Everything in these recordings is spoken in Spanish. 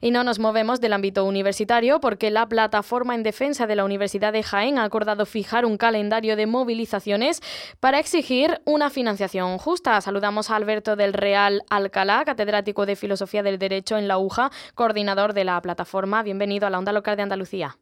Y no nos movemos del ámbito universitario porque la plataforma en defensa de la Universidad de Jaén ha acordado fijar un calendario de movilizaciones para exigir una financiación justa. Saludamos a Alberto del Real Alcalá, catedrático de Filosofía del Derecho en la UJA, coordinador de la plataforma. Bienvenido a la Onda Local de Andalucía.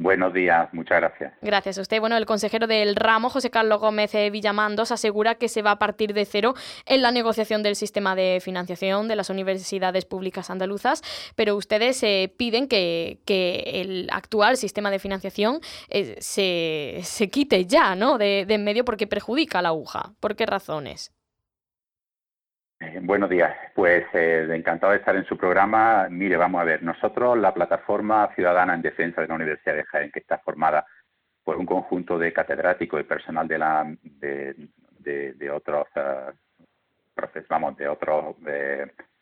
Buenos días, muchas gracias. Gracias a usted. Bueno, el consejero del ramo, José Carlos Gómez Villamandos, asegura que se va a partir de cero en la negociación del sistema de financiación de las universidades públicas andaluzas, pero ustedes eh, piden que, el actual sistema de financiación eh, se, quite ya ¿no? de, de en medio porque perjudica a la UJA. ¿Por qué razones? Eh, buenos días, pues eh, encantado de estar en su programa. Mire, vamos a ver, nosotros, la plataforma ciudadana en defensa de la Universidad de Jaén, que está formada por un conjunto de catedráticos y personal de, la, de, otros, uh, vamos, de otros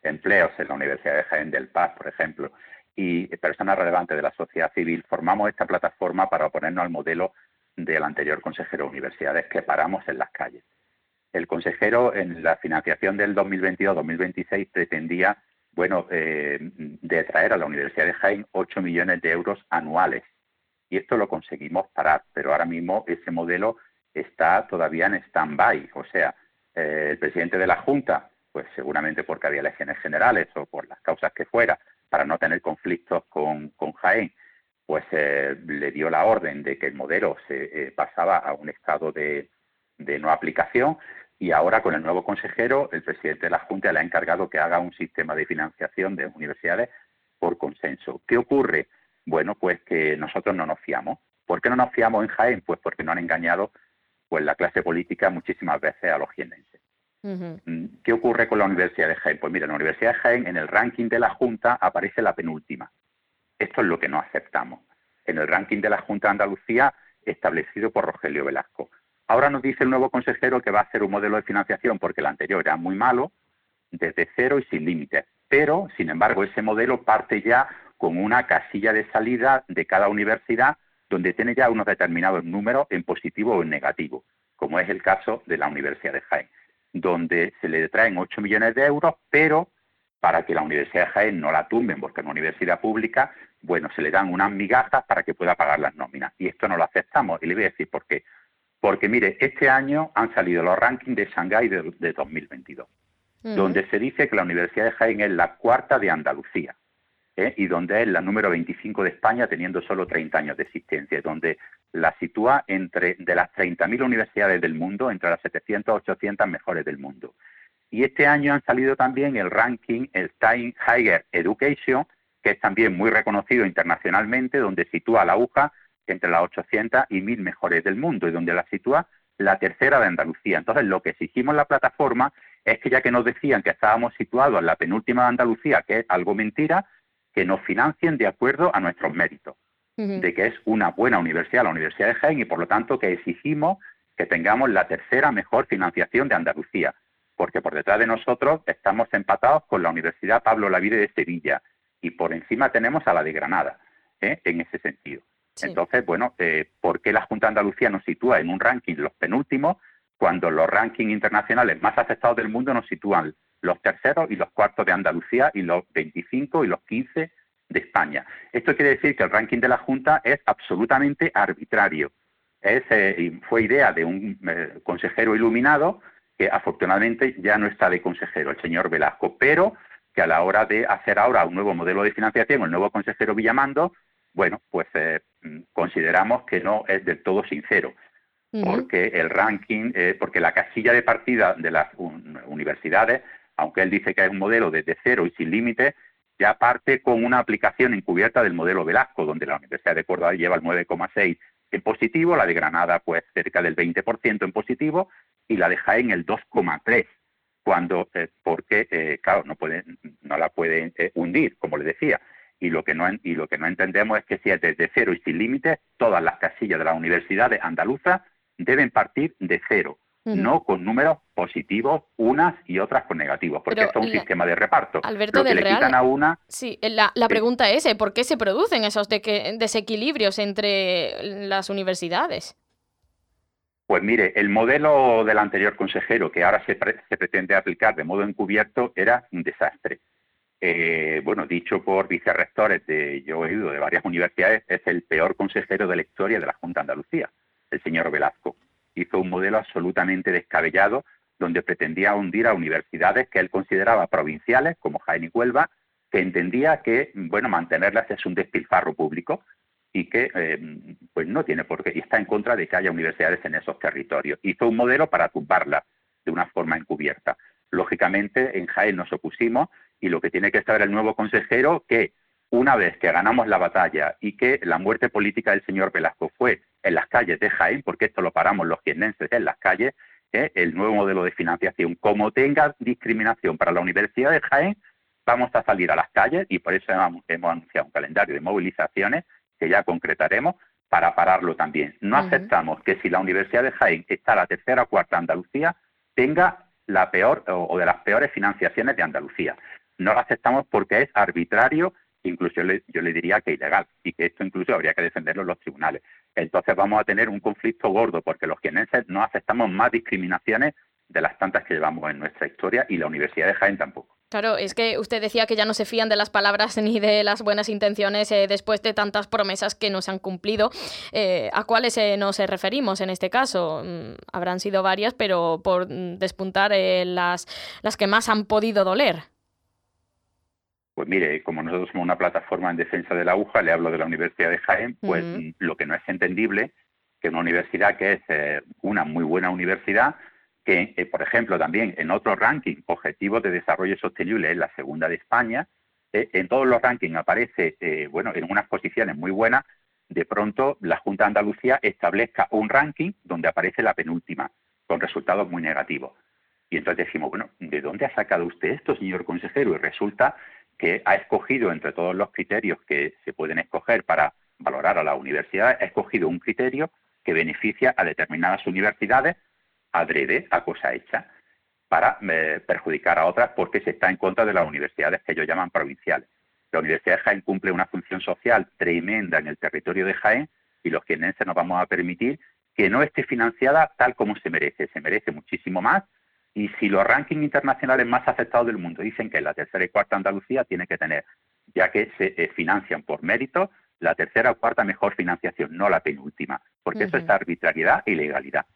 empleos en la Universidad de Jaén del Paz, por ejemplo, y personas relevantes de la sociedad civil, formamos esta plataforma para oponernos al modelo del anterior consejero de universidades que paramos en las calles el consejero en la financiación del 2022-2026 pretendía, bueno, eh, detraer a la Universidad de Jaén 8 millones de euros anuales. Y esto lo conseguimos parar, pero ahora mismo ese modelo está todavía en stand-by. O sea, eh, el presidente de la Junta, pues seguramente porque había elecciones generales o por las causas que fuera, para no tener conflictos con, Jaén, pues eh, le dio la orden de que el modelo se pasaba a un estado de, de no aplicación y ahora con el nuevo consejero, el presidente de la Junta le ha encargado que haga un sistema de financiación de universidades por consenso. ¿Qué ocurre? Bueno, pues que nosotros no nos fiamos. ¿Por qué no nos fiamos en Jaén? Pues porque no han engañado pues la clase política muchísimas veces a los jienenses. Mm, ¿Qué ocurre con la Universidad de Jaén? Pues mira, la Universidad de Jaén en el ranking de la Junta aparece la penúltima. Esto es lo que no aceptamos. En el ranking de la Junta de Andalucía establecido por Rogelio Velasco. Ahora nos dice el nuevo consejero que va a hacer un modelo de financiación porque el anterior era muy malo, desde cero y sin límites. Pero, sin embargo, ese modelo parte ya con una casilla de salida de cada universidad donde tiene ya unos determinados números en positivo o en negativo, como es el caso de la Universidad de Jaén, donde se le traen 8 millones de euros, pero para que la Universidad de Jaén no la tumben, porque es una universidad pública, bueno, se le dan unas migajas para que pueda pagar las nóminas. Y esto no lo aceptamos. Y le voy a decir por qué. Porque mire, este año han salido los rankings de Shanghái de, 2022, donde se dice que la Universidad de Jaén es la cuarta de Andalucía ¿eh? y donde es la número 25 de España teniendo solo 30 años de existencia, donde la sitúa entre de las 30.000 universidades del mundo, entre las 700 800 mejores del mundo. Y este año han salido también el ranking, el Time Higher Education, que es también muy reconocido internacionalmente, donde sitúa la UJA entre las 800 y 1000 mejores del mundo y donde la sitúa la tercera de Andalucía. Entonces, lo que exigimos en la plataforma es que ya que nos decían que estábamos situados en la penúltima de Andalucía, que es algo mentira, que nos financien de acuerdo a nuestros méritos, de que es una buena universidad, la Universidad de Jaén, y por lo tanto que exigimos que tengamos la tercera mejor financiación de Andalucía, porque por detrás de nosotros estamos empatados con la Universidad Pablo Lavide de Sevilla y por encima tenemos a la de Granada, ¿eh? en ese sentido. Entonces, bueno, eh, ¿por qué la Junta de Andalucía nos sitúa en un ranking los penúltimos cuando los rankings internacionales más aceptados del mundo nos sitúan los terceros y los cuartos de Andalucía y los 25 y los 15 de España? Esto quiere decir que el ranking de la Junta es absolutamente arbitrario. Es, eh, fue idea de un eh, consejero iluminado que afortunadamente ya no está de consejero, el señor Velasco, pero que a la hora de hacer ahora un nuevo modelo de financiación, el nuevo consejero Villamando, bueno, pues eh, consideramos que no es del todo sincero, porque el ranking, eh, porque la casilla de partida de las universidades, aunque él dice que es un modelo desde cero y sin límites, ya parte con una aplicación encubierta del modelo Velasco, donde la Universidad de Córdoba lleva el 9,6 en positivo, la de Granada pues cerca del 20% en positivo y la de Jaén el 2,3 cuando eh, porque claro no puede no la pueden hundir como le decía y lo que no y lo que no entendemos es que si es desde cero y sin límites, todas las casillas de las universidades andaluzas deben partir de cero, no con números positivos unas y otras con negativos, porque esto es un sistema de reparto. Alberto del Real, a una, sí, la, pregunta es, ¿eh? ¿por qué se producen esos desequilibrios entre las universidades? Pues mire, el modelo del anterior consejero, que ahora se, se pretende aplicar de modo encubierto, era un desastre eh, bueno, dicho por vicerrectores de, yo he oído de varias universidades, es el peor consejero de la historia de la Junta de Andalucía, el señor Velasco. Hizo un modelo absolutamente descabellado donde pretendía hundir a universidades que él consideraba provinciales, como Jaén y Huelva, que entendía que, bueno, mantenerlas es un despilfarro público y que, eh, pues no tiene por qué, y está en contra de que haya universidades en esos territorios. Hizo un modelo para tumbarlas de una forma encubierta. Lógicamente, en Jaén nos opusimos y lo que tiene que saber el nuevo consejero que una vez que ganamos la batalla y que la muerte política del señor Velasco fue en las calles de Jaén, porque esto lo paramos los jiennenses en las calles, ¿eh? el nuevo modelo de financiación, como tenga discriminación para la Universidad de Jaén, vamos a salir a las calles y por eso hemos, anunciado un calendario de movilizaciones que ya concretaremos para pararlo también. No aceptamos que si la Universidad de Jaén está la tercera o cuarta Andalucía, tenga la peor o, de las peores financiaciones de Andalucía. No lo aceptamos porque es arbitrario, incluso yo le, diría que ilegal, y que esto incluso habría que defenderlo en los tribunales. Entonces vamos a tener un conflicto gordo porque los quieneses no aceptamos más discriminaciones de las tantas que llevamos en nuestra historia y la Universidad de Jaén tampoco. Claro, es que usted decía que ya no se fían de las palabras ni de las buenas intenciones eh, después de tantas promesas que no se han cumplido. Eh, ¿A cuáles eh, nos referimos en este caso? Mm, habrán sido varias, pero por despuntar las, las que más han podido doler. Pues mire, como nosotros somos una plataforma en defensa de la aguja, le hablo de la Universidad de Jaén, pues lo que no es entendible que una universidad que es una muy buena universidad que, eh, por ejemplo, también en otro ranking, Objetivos de Desarrollo Sostenible, es la segunda de España, eh, en todos los rankings aparece, eh, bueno, en unas posiciones muy buenas, de pronto la Junta de Andalucía establezca un ranking donde aparece la penúltima, con resultados muy negativos. Y entonces decimos, bueno, ¿de dónde ha sacado usted esto, señor consejero? Y resulta que ha escogido entre todos los criterios que se pueden escoger para valorar a la universidad, ha escogido un criterio que beneficia a determinadas universidades adrede a cosa hecha para eh, perjudicar a otras porque se está en contra de las universidades que ellos llaman provinciales. La Universidad de Jaén cumple una función social tremenda en el territorio de Jaén y los quienenses nos vamos a permitir que no esté financiada tal como se merece. Se merece muchísimo más y si los rankings internacionales más aceptados del mundo dicen que la tercera y cuarta Andalucía tiene que tener, ya que se eh, financian por mérito, la tercera o cuarta mejor financiación, no la penúltima, porque eso es arbitrariedad y legalidad.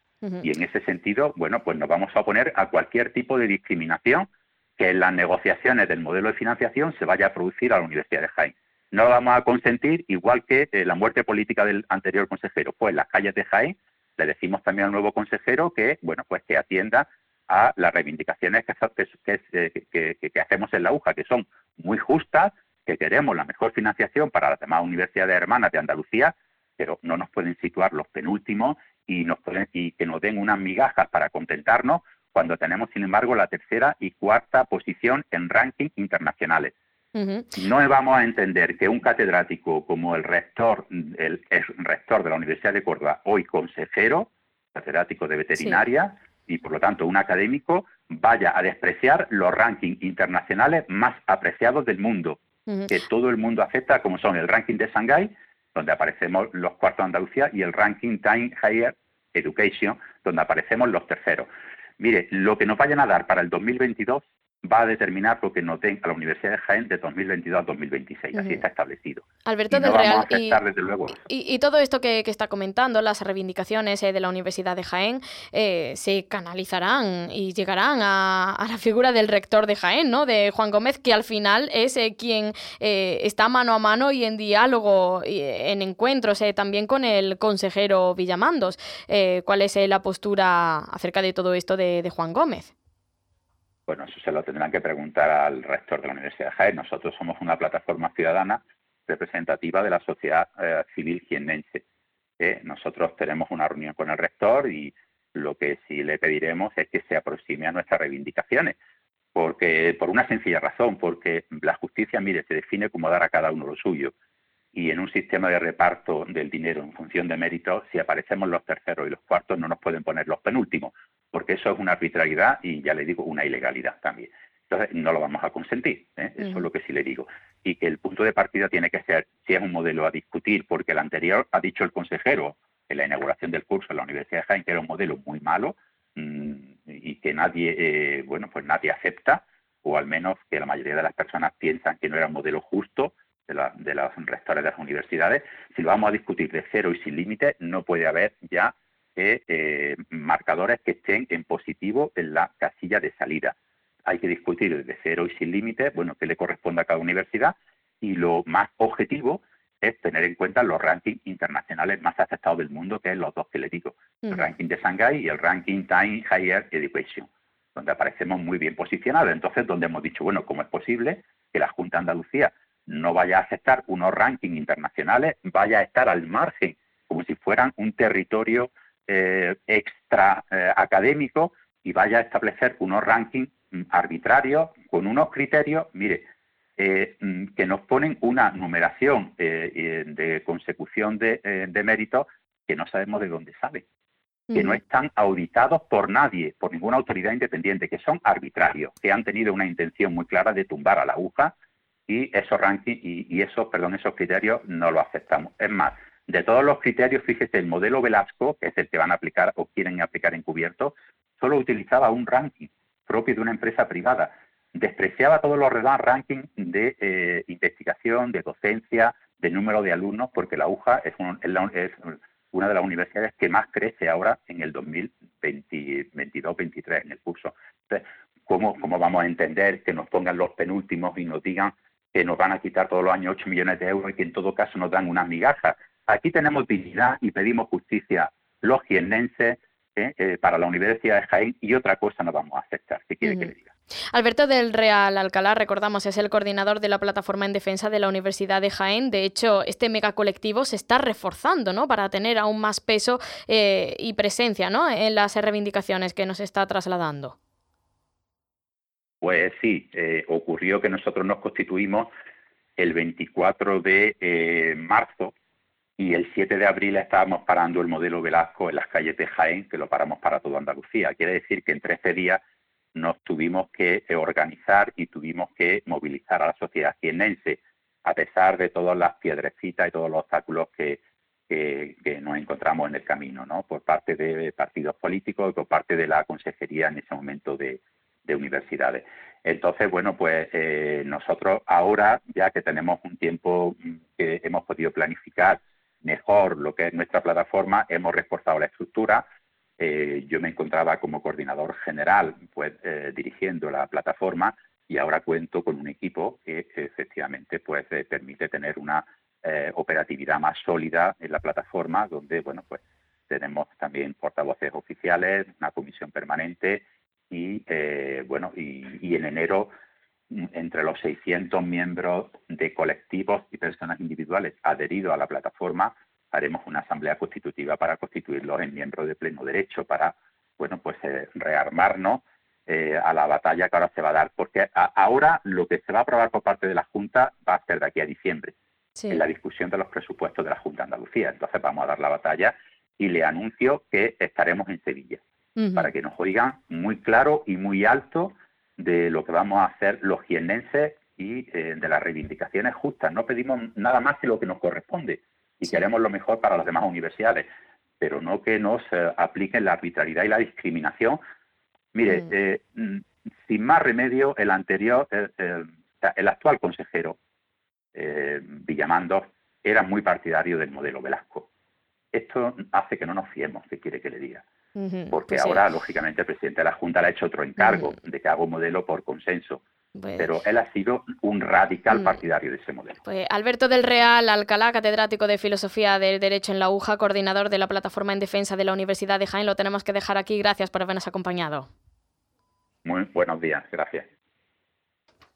Y en ese sentido, bueno, pues nos vamos a oponer a cualquier tipo de discriminación que en las negociaciones del modelo de financiación se vaya a producir a la Universidad de Jaén. No lo vamos a consentir, igual que eh, la muerte política del anterior consejero fue en las calles de Jaén, le decimos también al nuevo consejero que, bueno, pues que atienda a las reivindicaciones que, que, que, hacemos en la UJA, que son muy justas, que queremos la mejor financiación para las demás universidades hermanas de Andalucía, pero no nos pueden situar los penúltimos y, nos y que nos den unas migajas para contentarnos cuando tenemos, sin embargo, la tercera y cuarta posición en rankings internacionales. No vamos a entender que un catedrático como el rector, el, rector de la Universidad de Córdoba, hoy consejero, catedrático de veterinaria y por lo tanto un académico, vaya a despreciar los rankings internacionales más apreciados del mundo, que todo el mundo acepta, como son el ranking de Shanghái donde aparecemos los cuartos de Andalucía, y el ranking Time Higher Education, donde aparecemos los terceros. Mire, lo que nos vayan a dar para el 2022 va a determinar lo que nos den a la Universidad de Jaén de 2022 a 2026. Así está establecido. Alberto del Real, y, todo esto que, está comentando, las reivindicaciones eh, de la Universidad de Jaén, eh, se canalizarán y llegarán a, la figura del rector de Jaén, ¿no? de Juan Gómez, que al final es eh, quien está mano a mano y en diálogo, y, en encuentros también con el consejero Villamandos. ¿Cuál es la postura acerca de todo esto de Juan Gómez? Bueno, eso se lo tendrán que preguntar al rector de la Universidad de Jaén. Nosotros somos una plataforma ciudadana representativa de la sociedad eh, civil jiennense. Eh, nosotros tenemos una reunión con el rector y lo que sí le pediremos es que se aproxime a nuestras reivindicaciones, porque por una sencilla razón, porque la justicia, mire, se define como dar a cada uno lo suyo. Y en un sistema de reparto del dinero en función de méritos, si aparecemos los terceros y los cuartos, no nos pueden poner los penúltimos porque eso es una arbitrariedad y ya le digo, una ilegalidad también. Entonces, no lo vamos a consentir, ¿eh? eso es lo que sí le digo. Y que el punto de partida tiene que ser, si es un modelo a discutir, porque el anterior ha dicho el consejero en la inauguración del curso en la Universidad de Jaén que era un modelo muy malo mm, y que nadie, eh, bueno, pues nadie acepta, o al menos que la mayoría de las personas piensan que no era un modelo justo de, de los rectores de las universidades. Si lo vamos a discutir de cero y sin límites, no puede haber ya eh, eh, marcadores que estén en positivo en la casilla de salida. Hay que discutir de cero y sin límites, bueno, qué le corresponde a cada universidad y lo más objetivo es tener en cuenta los rankings internacionales más aceptados del mundo, que es los dos que le digo, el ranking de Shanghai y el ranking Time Higher Education, donde aparecemos muy bien posicionados. Entonces, donde hemos dicho, bueno, ¿cómo es posible que la Junta de Andalucía no vaya a aceptar unos rankings internacionales, vaya a estar al margen, como si fueran un territorio eh, extra eh, académico y vaya a establecer unos rankings mm, arbitrarios con unos criterios, mire, eh, mm, que nos ponen una numeración de consecución de, méritos que no sabemos de dónde sale, que no están auditados por nadie, por ninguna autoridad independiente, que son arbitrarios, que han tenido una intención muy clara de tumbar a la aguja y esos rankings y, esos, perdón, esos criterios no los aceptamos. Es más, de todos los criterios, fíjese, el modelo Velasco, que es el que van a aplicar o quieren aplicar encubierto, solo utilizaba un ranking propio de una empresa privada. Despreciaba todos los rankings de eh, investigación, de docencia, de número de alumnos, porque la UJA es, es una de las universidades que más crece ahora en el 2022-23 en el curso. Entonces, ¿cómo, ¿cómo vamos a entender que nos pongan los penúltimos y nos digan que nos van a quitar todos los años 8 millones de euros y que en todo caso nos dan unas migajas. Aquí tenemos dignidad y pedimos justicia los jiennenses ¿eh? Eh, para la Universidad de Jaén y otra cosa no vamos a aceptar. ¿Qué quiere que le diga? Alberto del Real Alcalá, recordamos, es el coordinador de la plataforma en defensa de la Universidad de Jaén. De hecho, este megacolectivo se está reforzando ¿no? para tener aún más peso eh, y presencia ¿no? en las reivindicaciones que nos está trasladando. Pues sí, eh, ocurrió que nosotros nos constituimos el 24 de eh, marzo y el 7 de abril estábamos parando el modelo Velasco en las calles de Jaén, que lo paramos para toda Andalucía. Quiere decir que en 13 días nos tuvimos que eh, organizar y tuvimos que movilizar a la sociedad jienense, a pesar de todas las piedrecitas y todos los obstáculos que, que, nos encontramos en el camino, ¿no? Por parte de partidos políticos y por parte de la consejería en ese momento de, de universidades. Entonces, bueno, pues eh, nosotros ahora, ya que tenemos un tiempo mm, que hemos podido planificar mejor lo que es nuestra plataforma, hemos reforzado la estructura. Eh, yo me encontraba como coordinador general, pues eh, dirigiendo la plataforma y ahora cuento con un equipo que efectivamente pues permite tener una operatividad más sólida en la plataforma, donde bueno pues tenemos también portavoces oficiales, una comisión permanente y eh, bueno y, en enero entre los 600 miembros de colectivos y personas individuales adheridos a la plataforma haremos una asamblea constitutiva para constituirlos en miembros de pleno derecho para bueno pues eh, rearmarnos eh, a la batalla que ahora se va a dar. Porque ahora lo que se va a aprobar por parte de la Junta va a ser de aquí a diciembre en la discusión de los presupuestos de la Junta de Andalucía. Entonces vamos a dar la batalla y le anuncio que estaremos en Sevilla. Para que nos oigan muy claro y muy alto de lo que vamos a hacer los jiennenses y eh, de las reivindicaciones justas. No pedimos nada más que lo que nos corresponde y queremos lo mejor para las demás universidades, pero no que nos eh, apliquen la arbitrariedad y la discriminación. Mire, eh, mm, sin más remedio, el anterior, el actual consejero, Villamando, era muy partidario del modelo Velasco. Esto hace que no nos fiemos, si quiere que le diga porque pues ahora, lógicamente, el presidente de la Junta le ha hecho otro encargo de que haga un modelo por consenso. Pues pero él ha sido un radical mm. partidario de ese modelo. Pues Alberto del Real Alcalá, catedrático de Filosofía del Derecho en la UJA, coordinador de la Plataforma en Defensa de la Universidad de Jaén, lo tenemos que dejar aquí. Gracias por habernos acompañado. Muy buenos días, gracias.